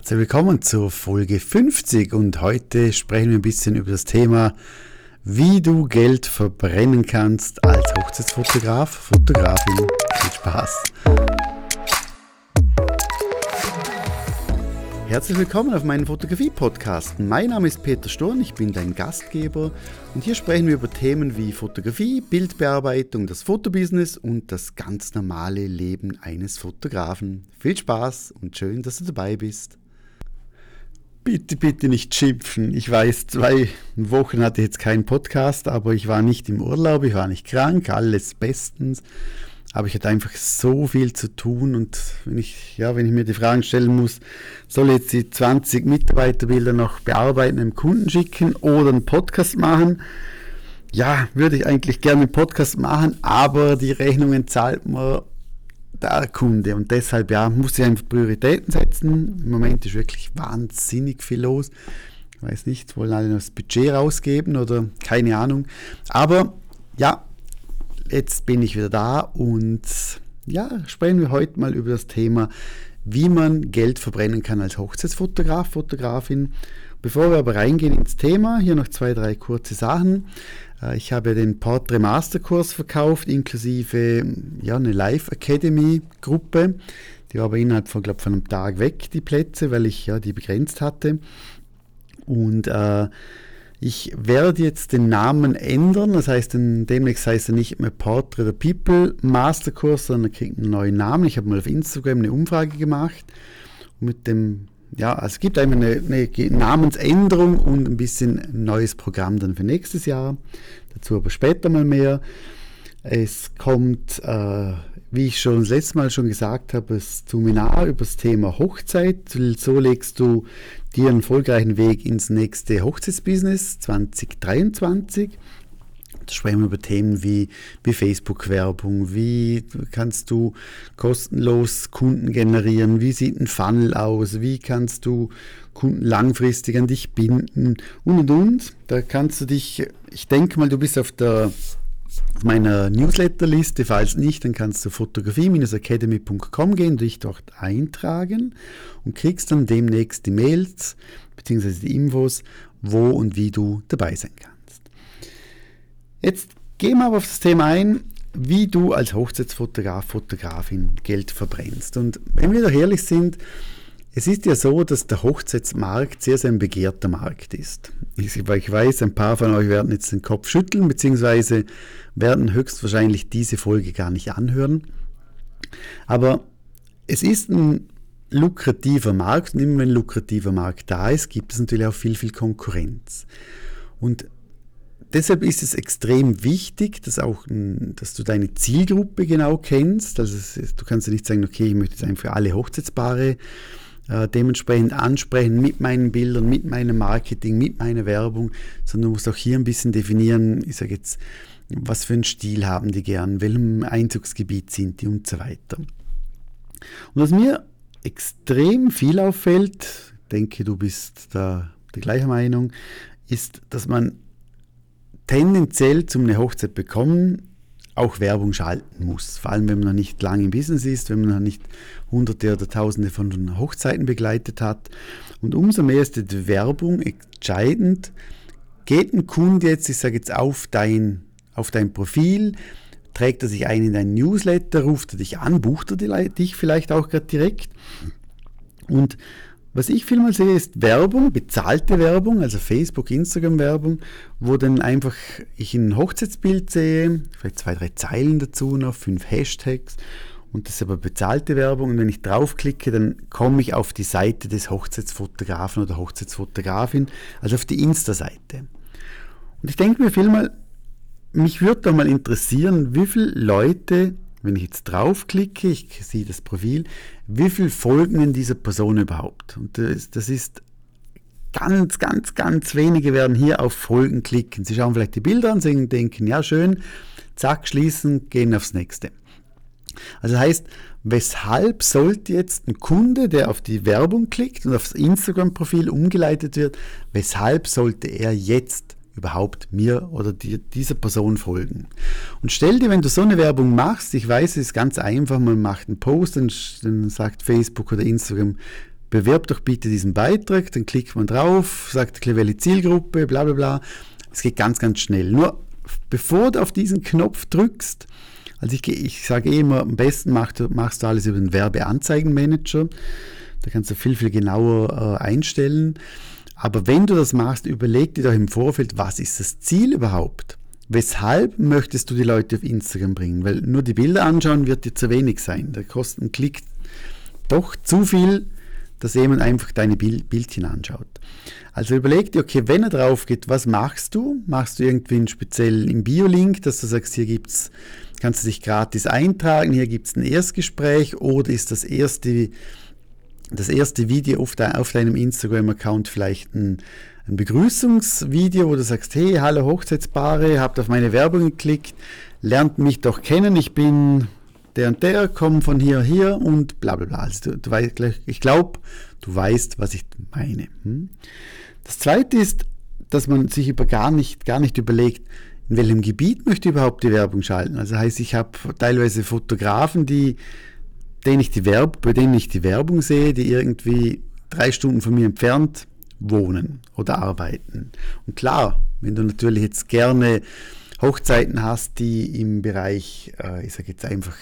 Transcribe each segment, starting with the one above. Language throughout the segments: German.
Herzlich willkommen zur Folge 50 und heute sprechen wir ein bisschen über das Thema, wie du Geld verbrennen kannst als Hochzeitsfotograf, Fotografin. Viel Spaß! Herzlich willkommen auf meinem Fotografie-Podcast. Mein Name ist Peter Sturm, ich bin dein Gastgeber und hier sprechen wir über Themen wie Fotografie, Bildbearbeitung, das Fotobusiness und das ganz normale Leben eines Fotografen. Viel Spaß und schön, dass du dabei bist. Bitte, bitte nicht schimpfen. Ich weiß, zwei Wochen hatte ich jetzt keinen Podcast, aber ich war nicht im Urlaub, ich war nicht krank, alles bestens. Aber ich hatte einfach so viel zu tun und wenn ich, ja, wenn ich mir die Fragen stellen muss, soll ich jetzt die 20 Mitarbeiterbilder noch bearbeiten, einem Kunden schicken oder einen Podcast machen? Ja, würde ich eigentlich gerne einen Podcast machen, aber die Rechnungen zahlt mir der Kunde und deshalb, ja, muss ich einfach Prioritäten setzen. Im Moment ist wirklich wahnsinnig viel los. Ich weiß nicht, wollen alle noch das Budget rausgeben oder keine Ahnung. Aber ja, jetzt bin ich wieder da und ja, sprechen wir heute mal über das Thema, wie man Geld verbrennen kann als Hochzeitsfotograf, Fotografin. Bevor wir aber reingehen ins Thema, hier noch zwei, drei kurze Sachen. Äh, ich habe den Portrait Masterkurs verkauft, inklusive ja, eine Live Academy Gruppe. Die war aber innerhalb von, glaube von einem Tag weg, die Plätze, weil ich ja die begrenzt hatte. Und äh, ich werde jetzt den Namen ändern, das heißt, demnächst heißt er nicht mehr Portrait the People Masterkurs, sondern er kriegt einen neuen Namen. Ich habe mal auf Instagram eine Umfrage gemacht mit dem, ja, also es gibt einfach eine, eine Namensänderung und ein bisschen ein neues Programm dann für nächstes Jahr. Dazu aber später mal mehr. Es kommt, äh, wie ich schon das letzte Mal schon gesagt habe, das Seminar über das Thema Hochzeit. So legst du dir einen erfolgreichen Weg ins nächste Hochzeitsbusiness 2023. Da sprechen wir über Themen wie, wie Facebook-Werbung, wie kannst du kostenlos Kunden generieren, wie sieht ein Funnel aus, wie kannst du Kunden langfristig an dich binden und und und. Da kannst du dich, ich denke mal, du bist auf der meiner Newsletterliste. Falls nicht, dann kannst du fotografie-academy.com gehen, dich dort eintragen und kriegst dann demnächst die Mails bzw. die Infos, wo und wie du dabei sein kannst. Jetzt gehen wir aber auf das Thema ein, wie du als Hochzeitsfotograf, Fotografin Geld verbrennst. Und wenn wir doch ehrlich sind, es ist ja so, dass der Hochzeitsmarkt sehr, sehr ein begehrter Markt ist. Ich, weiß, ein paar von euch werden jetzt den Kopf schütteln, beziehungsweise werden höchstwahrscheinlich diese Folge gar nicht anhören. Aber es ist ein lukrativer Markt und immer wenn ein lukrativer Markt da ist, gibt es natürlich auch viel, viel Konkurrenz. Und deshalb ist es extrem wichtig, dass, auch, dass du deine Zielgruppe genau kennst. Also du kannst ja nicht sagen, okay, ich möchte jetzt einfach für alle Hochzeitspaare äh, dementsprechend ansprechen mit meinen Bildern, mit meinem Marketing, mit meiner Werbung, sondern du musst auch hier ein bisschen definieren, ich sage jetzt, was für einen Stil haben die gern, welchem Einzugsgebiet sind die und so weiter. Und was mir extrem viel auffällt, denke du bist da der gleichen Meinung, ist, dass man tendenziell zum eine Hochzeit bekommen auch Werbung schalten muss. Vor allem, wenn man noch nicht lange im Business ist, wenn man noch nicht hunderte oder tausende von Hochzeiten begleitet hat. Und umso mehr ist die Werbung entscheidend. Geht ein Kunde jetzt, ich sage jetzt, auf dein, auf dein Profil, trägt er sich ein in dein Newsletter, ruft er dich an, bucht er dich vielleicht auch gerade direkt. Und was ich vielmal sehe, ist Werbung, bezahlte Werbung, also Facebook, Instagram-Werbung, wo dann einfach ich ein Hochzeitsbild sehe, vielleicht zwei, drei Zeilen dazu noch, fünf Hashtags und das ist aber bezahlte Werbung und wenn ich draufklicke, dann komme ich auf die Seite des Hochzeitsfotografen oder Hochzeitsfotografin, also auf die Insta-Seite. Und ich denke mir vielmal, mich würde da mal interessieren, wie viele Leute wenn ich jetzt draufklicke, ich sehe das Profil, wie viel folgen in dieser Person überhaupt? Und das, das ist ganz, ganz, ganz wenige werden hier auf Folgen klicken. Sie schauen vielleicht die Bilder an, sehen, denken, ja schön, zack, schließen, gehen aufs nächste. Also heißt, weshalb sollte jetzt ein Kunde, der auf die Werbung klickt und aufs Instagram-Profil umgeleitet wird, weshalb sollte er jetzt überhaupt mir oder die, dieser Person folgen. Und stell dir, wenn du so eine Werbung machst, ich weiß, es ist ganz einfach, man macht einen Post, dann, dann sagt Facebook oder Instagram, bewerb doch bitte diesen Beitrag, dann klickt man drauf, sagt welche Zielgruppe, bla bla bla. Es geht ganz, ganz schnell. Nur bevor du auf diesen Knopf drückst, also ich, ich sage eh immer, am besten machst du, machst du alles über den Werbeanzeigenmanager. Da kannst du viel, viel genauer äh, einstellen. Aber wenn du das machst, überleg dir doch im Vorfeld, was ist das Ziel überhaupt? Weshalb möchtest du die Leute auf Instagram bringen? Weil nur die Bilder anschauen wird dir zu wenig sein. Da kostet ein Klick doch zu viel, dass jemand einfach deine Bildchen anschaut. Also überleg dir, okay, wenn er drauf geht, was machst du? Machst du irgendwie einen speziellen Bio-Link, dass du sagst, hier gibt's, kannst du dich gratis eintragen, hier gibt es ein Erstgespräch oder ist das erste, das erste Video auf, de, auf deinem Instagram-Account vielleicht ein, ein Begrüßungsvideo, wo du sagst, hey, hallo Hochzeitspaare, habt auf meine Werbung geklickt, lernt mich doch kennen, ich bin der und der, komme von hier, hier und bla bla bla. Also du, du weißt, ich glaube, du weißt, was ich meine. Hm? Das zweite ist, dass man sich über gar nicht, gar nicht überlegt, in welchem Gebiet möchte ich überhaupt die Werbung schalten. Also heißt, ich habe teilweise Fotografen, die, denen ich die Werb, bei denen ich die Werbung sehe, die irgendwie drei Stunden von mir entfernt wohnen oder arbeiten. Und klar, wenn du natürlich jetzt gerne Hochzeiten hast, die im Bereich, äh, ich sage jetzt einfach,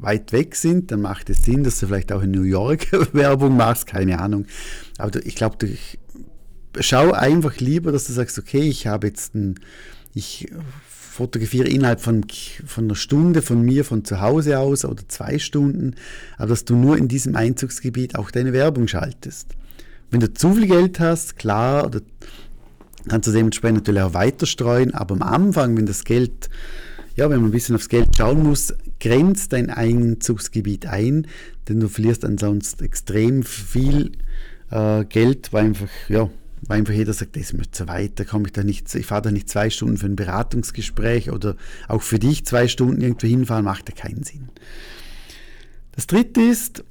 weit weg sind, dann macht es Sinn, dass du vielleicht auch in New York Werbung machst, keine Ahnung. Aber ich glaube, schau einfach lieber, dass du sagst, okay, ich habe jetzt ein, ich fotografiere innerhalb von, von einer Stunde von mir von zu Hause aus oder zwei Stunden, aber dass du nur in diesem Einzugsgebiet auch deine Werbung schaltest. Wenn du zu viel Geld hast, klar, oder kannst du dementsprechend natürlich auch weiter streuen, aber am Anfang, wenn das Geld, ja, wenn man ein bisschen aufs Geld schauen muss, grenzt dein Einzugsgebiet ein, denn du verlierst ansonsten extrem viel äh, Geld, weil einfach, ja, weil einfach jeder sagt, das ist mir zu weit, da komme ich da nicht, ich fahre da nicht zwei Stunden für ein Beratungsgespräch oder auch für dich zwei Stunden irgendwo hinfahren, macht ja keinen Sinn. Das dritte ist,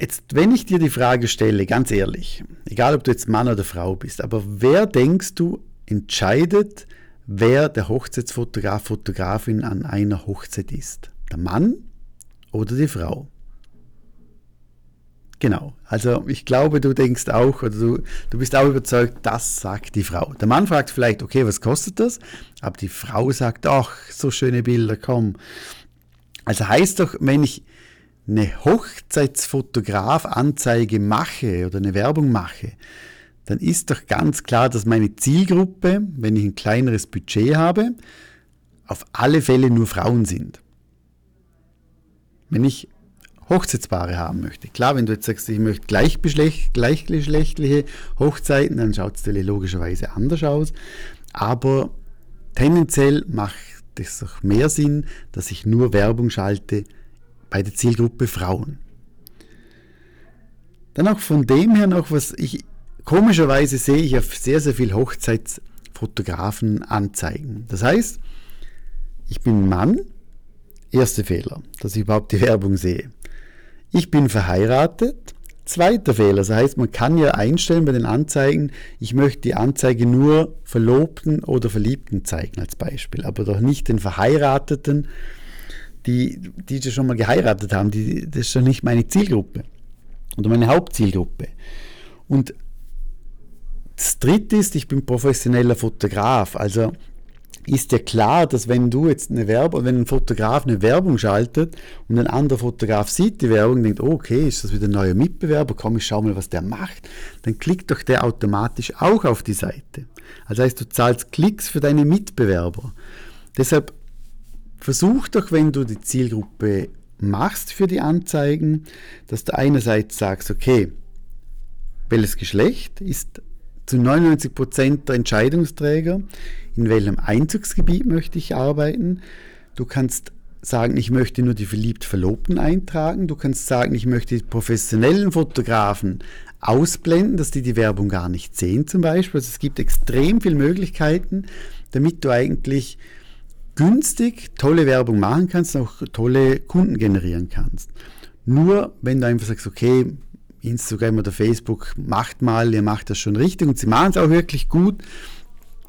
Jetzt, wenn ich dir die Frage stelle, ganz ehrlich, egal ob du jetzt Mann oder Frau bist, aber wer denkst du entscheidet, wer der Hochzeitsfotograf, Fotografin an einer Hochzeit ist? Der Mann oder die Frau? Genau, also ich glaube, du denkst auch, oder du, du bist auch überzeugt, das sagt die Frau. Der Mann fragt vielleicht, okay, was kostet das? Aber die Frau sagt, ach, so schöne Bilder, komm. Also heißt doch, wenn ich eine Hochzeitsfotograf-Anzeige mache oder eine Werbung mache, dann ist doch ganz klar, dass meine Zielgruppe, wenn ich ein kleineres Budget habe, auf alle Fälle nur Frauen sind. Wenn ich Hochzeitspaare haben möchte. Klar, wenn du jetzt sagst, ich möchte gleichgeschlechtliche Hochzeiten, dann schaut es logischerweise anders aus. Aber tendenziell macht es doch mehr Sinn, dass ich nur Werbung schalte bei der Zielgruppe Frauen. Dann auch von dem her noch, was ich komischerweise sehe ich auf sehr, sehr viel Hochzeitsfotografen anzeigen. Das heißt, ich bin Mann, erster Fehler, dass ich überhaupt die Werbung sehe. Ich bin verheiratet, zweiter Fehler. Das heißt, man kann ja einstellen bei den Anzeigen, ich möchte die Anzeige nur Verlobten oder Verliebten zeigen als Beispiel, aber doch nicht den Verheirateten die, die schon mal geheiratet haben, die, das ist schon nicht meine Zielgruppe oder meine Hauptzielgruppe. Und das dritte ist, ich bin professioneller Fotograf. Also ist ja klar, dass wenn du jetzt eine Werbung, wenn ein Fotograf eine Werbung schaltet und ein anderer Fotograf sieht die Werbung und denkt, oh, okay, ist das wieder ein neuer Mitbewerber, komm, ich schau mal, was der macht, dann klickt doch der automatisch auch auf die Seite. Also heißt, du zahlst Klicks für deine Mitbewerber. Deshalb versuch doch, wenn du die Zielgruppe machst für die Anzeigen, dass du einerseits sagst, okay, welches Geschlecht ist zu 99 Prozent der Entscheidungsträger, in welchem Einzugsgebiet möchte ich arbeiten. Du kannst sagen, ich möchte nur die verliebt Verlobten eintragen. Du kannst sagen, ich möchte die professionellen Fotografen ausblenden, dass die die Werbung gar nicht sehen zum Beispiel. Also es gibt extrem viele Möglichkeiten, damit du eigentlich günstig tolle Werbung machen kannst, auch tolle Kunden generieren kannst. Nur wenn du einfach sagst, okay, Instagram oder Facebook macht mal, ihr macht das schon richtig und sie machen es auch wirklich gut,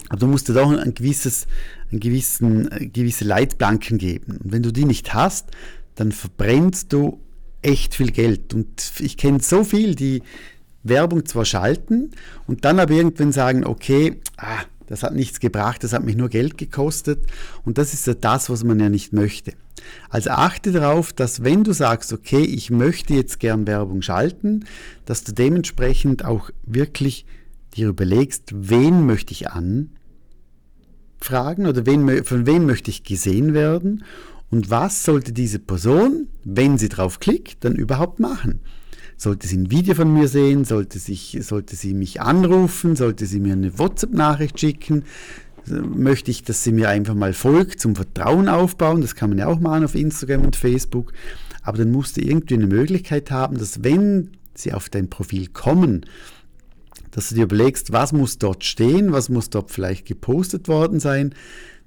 aber du musst dir doch ein gewisses, ein gewissen, äh, gewisse Leitplanken geben. Und wenn du die nicht hast, dann verbrennst du echt viel Geld. Und ich kenne so viel, die, Werbung zwar schalten und dann aber irgendwann sagen, okay, ah, das hat nichts gebracht, das hat mich nur Geld gekostet und das ist ja das, was man ja nicht möchte. Also achte darauf, dass wenn du sagst, okay, ich möchte jetzt gern Werbung schalten, dass du dementsprechend auch wirklich dir überlegst, wen möchte ich anfragen oder wen, von wem möchte ich gesehen werden und was sollte diese Person, wenn sie drauf klickt, dann überhaupt machen. Sollte sie ein Video von mir sehen, sollte, sich, sollte sie mich anrufen, sollte sie mir eine WhatsApp-Nachricht schicken, möchte ich, dass sie mir einfach mal folgt, zum Vertrauen aufbauen. Das kann man ja auch machen auf Instagram und Facebook. Aber dann musst du irgendwie eine Möglichkeit haben, dass wenn sie auf dein Profil kommen, dass du dir überlegst, was muss dort stehen, was muss dort vielleicht gepostet worden sein,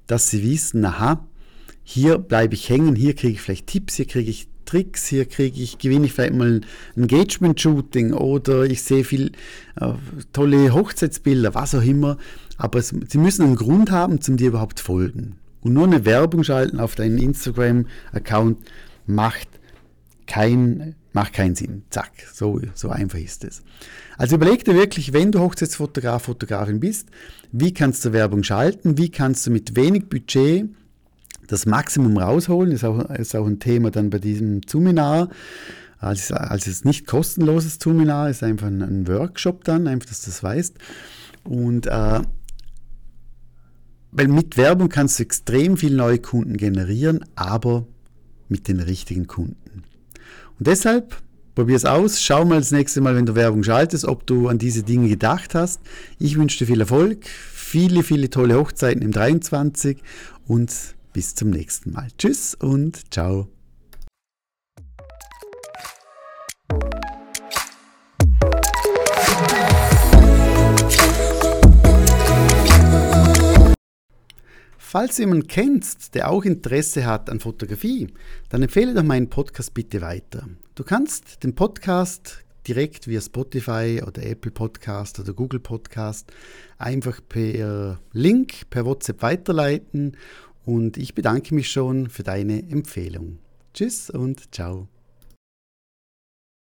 dass sie wissen, aha, hier bleibe ich hängen, hier kriege ich vielleicht Tipps, hier kriege ich Tricks, hier kriege ich, gewinne ich vielleicht mal ein Engagement-Shooting oder ich sehe viel äh, tolle Hochzeitsbilder, was auch immer. Aber es, sie müssen einen Grund haben, zum dir überhaupt folgen. Und nur eine Werbung schalten auf deinen Instagram-Account macht kein, macht keinen Sinn. Zack, so, so einfach ist es. Also überleg dir wirklich, wenn du Hochzeitsfotograf, Fotografin bist, wie kannst du Werbung schalten, wie kannst du mit wenig Budget das Maximum rausholen, ist auch, ist auch ein Thema dann bei diesem Zuminar. Als, als es nicht kostenloses Zuminar ist einfach ein, ein, Workshop dann, einfach, dass du das weißt. Und äh, weil mit Werbung kannst du extrem viele neue Kunden generieren, aber mit den richtigen Kunden. Und deshalb probier es aus, schau mal das nächste Mal, wenn du Werbung schaltest, ob du an diese Dinge gedacht hast. Ich wünsche dir viel Erfolg, viele, viele tolle Hochzeiten im 23 und bis zum nächsten Mal. Tschüss und ciao. Falls du jemanden kennst, der auch Interesse hat an Fotografie, dann empfehle doch meinen Podcast bitte weiter. Du kannst den Podcast direkt via Spotify oder Apple Podcast oder Google Podcast einfach per Link, per WhatsApp weiterleiten und ich bedanke mich schon für deine Empfehlung. Tschüss und ciao.